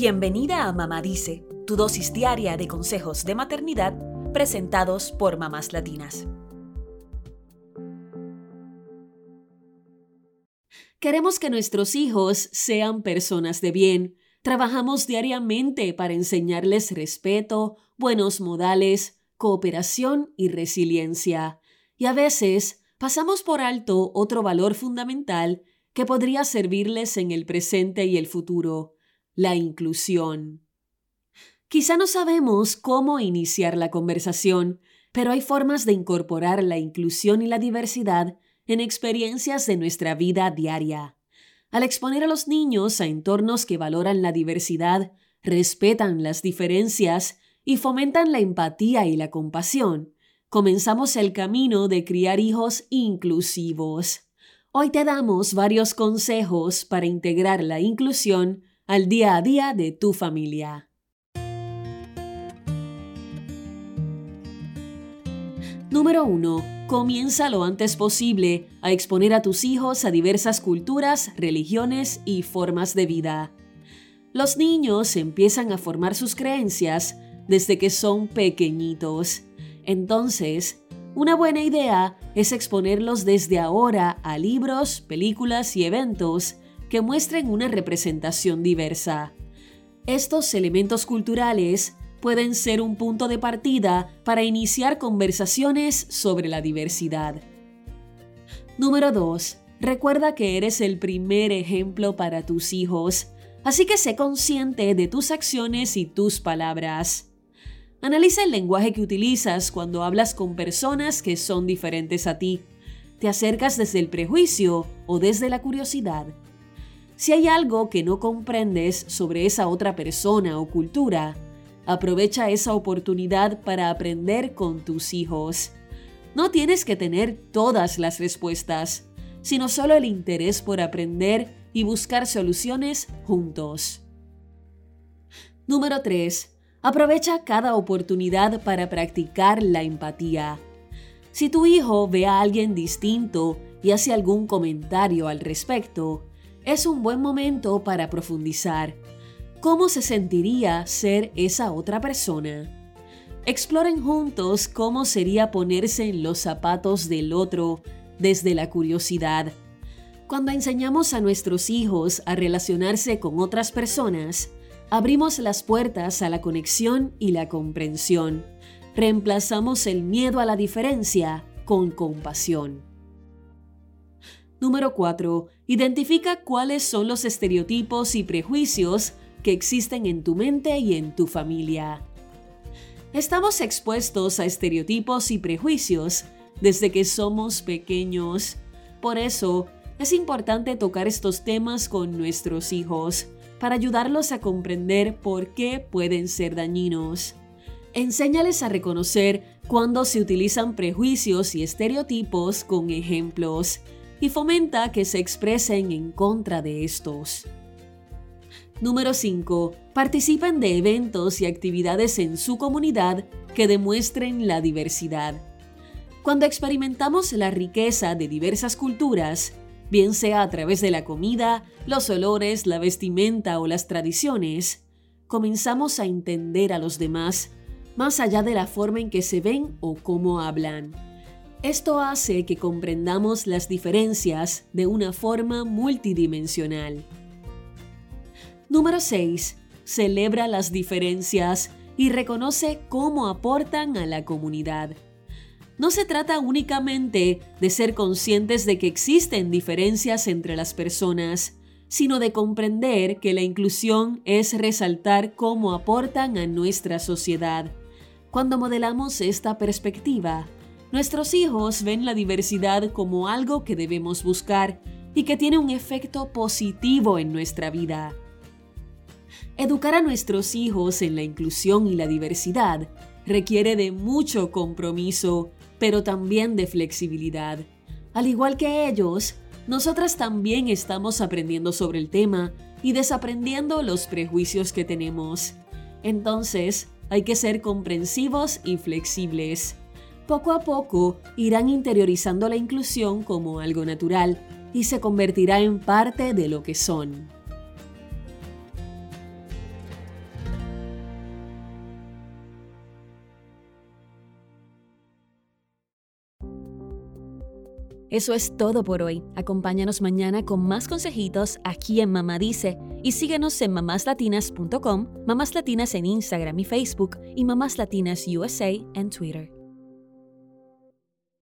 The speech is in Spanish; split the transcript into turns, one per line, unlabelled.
Bienvenida a Mamá Dice, tu dosis diaria de consejos de maternidad presentados por mamás latinas. Queremos que nuestros hijos sean personas de bien. Trabajamos diariamente para enseñarles respeto, buenos modales, cooperación y resiliencia. Y a veces pasamos por alto otro valor fundamental que podría servirles en el presente y el futuro, la inclusión. Quizá no sabemos cómo iniciar la conversación, pero hay formas de incorporar la inclusión y la diversidad en experiencias de nuestra vida diaria. Al exponer a los niños a entornos que valoran la diversidad, respetan las diferencias y fomentan la empatía y la compasión, comenzamos el camino de criar hijos inclusivos. Hoy te damos varios consejos para integrar la inclusión al día a día de tu familia. Número 1. Comienza lo antes posible a exponer a tus hijos a diversas culturas, religiones y formas de vida. Los niños empiezan a formar sus creencias desde que son pequeñitos. Entonces, una buena idea es exponerlos desde ahora a libros, películas y eventos que muestren una representación diversa. Estos elementos culturales pueden ser un punto de partida para iniciar conversaciones sobre la diversidad. Número 2. Recuerda que eres el primer ejemplo para tus hijos, así que sé consciente de tus acciones y tus palabras. Analiza el lenguaje que utilizas cuando hablas con personas que son diferentes a ti. ¿Te acercas desde el prejuicio o desde la curiosidad? Si hay algo que no comprendes sobre esa otra persona o cultura, aprovecha esa oportunidad para aprender con tus hijos. No tienes que tener todas las respuestas, sino solo el interés por aprender y buscar soluciones juntos. Número 3. Aprovecha cada oportunidad para practicar la empatía. Si tu hijo ve a alguien distinto y hace algún comentario al respecto, es un buen momento para profundizar. ¿Cómo se sentiría ser esa otra persona? Exploren juntos cómo sería ponerse en los zapatos del otro desde la curiosidad. Cuando enseñamos a nuestros hijos a relacionarse con otras personas, abrimos las puertas a la conexión y la comprensión. Reemplazamos el miedo a la diferencia con compasión. Número 4. Identifica cuáles son los estereotipos y prejuicios que existen en tu mente y en tu familia. Estamos expuestos a estereotipos y prejuicios desde que somos pequeños. Por eso, es importante tocar estos temas con nuestros hijos para ayudarlos a comprender por qué pueden ser dañinos. Enséñales a reconocer cuando se utilizan prejuicios y estereotipos con ejemplos y fomenta que se expresen en contra de estos. Número 5. Participen de eventos y actividades en su comunidad que demuestren la diversidad. Cuando experimentamos la riqueza de diversas culturas, bien sea a través de la comida, los olores, la vestimenta o las tradiciones, comenzamos a entender a los demás más allá de la forma en que se ven o cómo hablan. Esto hace que comprendamos las diferencias de una forma multidimensional. Número 6. Celebra las diferencias y reconoce cómo aportan a la comunidad. No se trata únicamente de ser conscientes de que existen diferencias entre las personas, sino de comprender que la inclusión es resaltar cómo aportan a nuestra sociedad. Cuando modelamos esta perspectiva, Nuestros hijos ven la diversidad como algo que debemos buscar y que tiene un efecto positivo en nuestra vida. Educar a nuestros hijos en la inclusión y la diversidad requiere de mucho compromiso, pero también de flexibilidad. Al igual que ellos, nosotras también estamos aprendiendo sobre el tema y desaprendiendo los prejuicios que tenemos. Entonces, hay que ser comprensivos y flexibles poco a poco irán interiorizando la inclusión como algo natural y se convertirá en parte de lo que son. Eso es todo por hoy. Acompáñanos mañana con más consejitos aquí en Mamá Dice y síguenos en mamáslatinas.com, Mamás Latinas en Instagram y Facebook y Mamás Latinas USA en Twitter.